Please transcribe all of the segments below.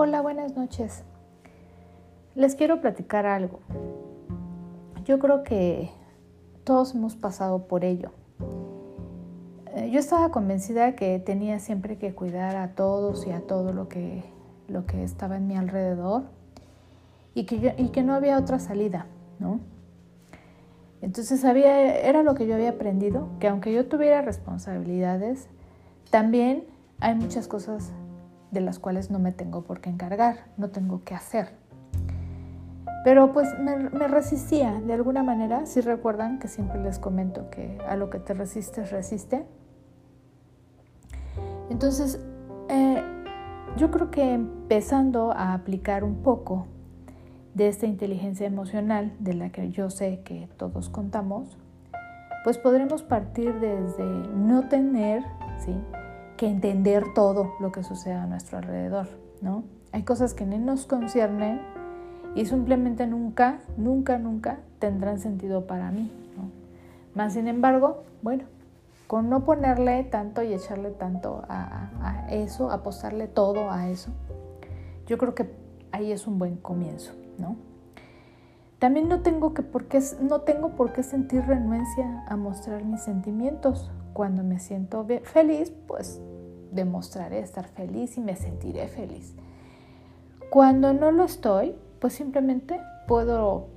Hola, buenas noches. Les quiero platicar algo. Yo creo que todos hemos pasado por ello. Eh, yo estaba convencida que tenía siempre que cuidar a todos y a todo lo que, lo que estaba en mi alrededor y que, y que no había otra salida, ¿no? Entonces había, era lo que yo había aprendido, que aunque yo tuviera responsabilidades, también hay muchas cosas de las cuales no me tengo por qué encargar, no tengo que hacer. Pero pues me, resistía de alguna manera, si recuerdan que siempre les comento que a lo que te resistes, resiste. Entonces, eh, yo creo que empezando a aplicar un poco de esta inteligencia emocional de la que yo sé que todos contamos, pues podremos partir desde no tener, ¿sí? Que entender todo lo que sucede a nuestro alrededor, ¿no? Hay cosas que no nos conciernen y simplemente nunca, nunca, nunca tendrán sentido para mí, ¿no? Más sin embargo, bueno, con no ponerle tanto y echarle tanto a, a eso, apostarle todo a eso, yo creo que ahí es un buen comienzo, ¿no? También no tengo, que por qué, no tengo por qué sentir renuencia a mostrar mis sentimientos. Cuando me siento feliz, pues demostraré estar feliz y me sentiré feliz. Cuando no lo estoy, pues simplemente puedo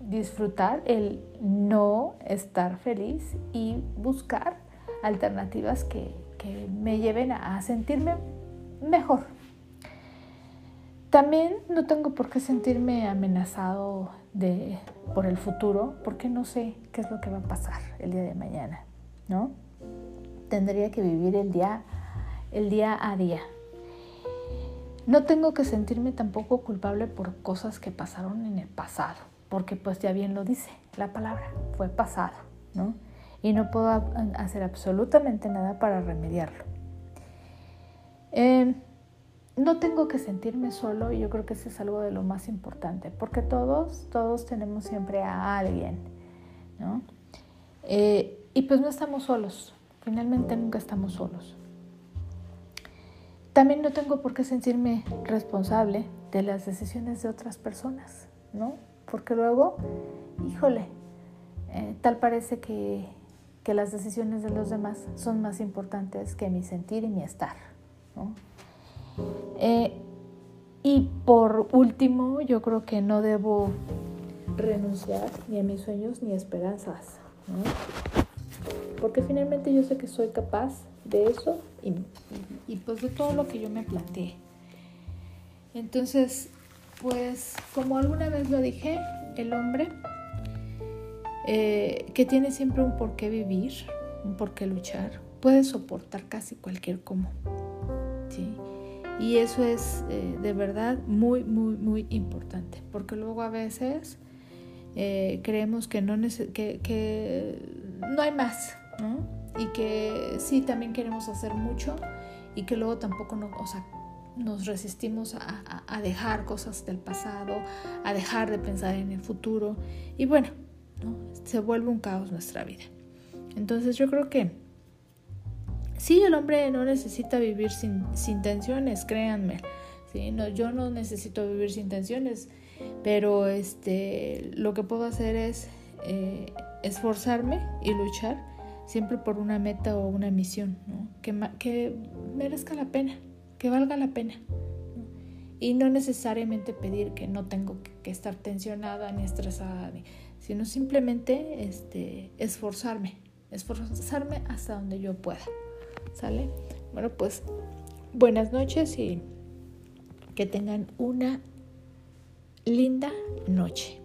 disfrutar el no estar feliz y buscar alternativas que, que me lleven a sentirme mejor. También no tengo por qué sentirme amenazado de, por el futuro porque no sé qué es lo que va a pasar el día de mañana, ¿no? Tendría que vivir el día, el día a día. No tengo que sentirme tampoco culpable por cosas que pasaron en el pasado, porque pues ya bien lo dice la palabra, fue pasado, ¿no? Y no puedo hacer absolutamente nada para remediarlo. Eh, no tengo que sentirme solo y yo creo que eso es algo de lo más importante, porque todos, todos tenemos siempre a alguien, ¿no? Eh, y pues no estamos solos, finalmente nunca estamos solos. También no tengo por qué sentirme responsable de las decisiones de otras personas, ¿no? Porque luego, híjole, eh, tal parece que, que las decisiones de los demás son más importantes que mi sentir y mi estar, ¿no? Eh, y por último, yo creo que no debo renunciar ni a mis sueños ni a esperanzas, porque finalmente yo sé que soy capaz de eso y, pues de todo lo que yo me planteé. Entonces, pues como alguna vez lo dije, el hombre eh, que tiene siempre un por qué vivir, un por qué luchar, puede soportar casi cualquier cómo. Y eso es eh, de verdad muy, muy, muy importante, porque luego a veces eh, creemos que no, que no hay más, ¿no? Y que sí, también queremos hacer mucho y que luego tampoco nos resistimos a, dejar cosas del pasado, a dejar de pensar en el futuro. Y bueno, ¿no? se vuelve un caos nuestra vida. Entonces yo creo que Sí, el hombre no necesita vivir sin, sin tensiones, créanme. ¿sí? No, yo no necesito vivir sin tensiones, pero este, lo que puedo hacer es eh, esforzarme y luchar siempre por una meta o una misión ¿no? que, que merezca la pena, que valga la pena. Y no necesariamente pedir que no tengo que, estar tensionada ni estresada, sino simplemente este, esforzarme, esforzarme hasta donde yo pueda. ¿Sale? Bueno, pues buenas noches y que tengan una linda noche.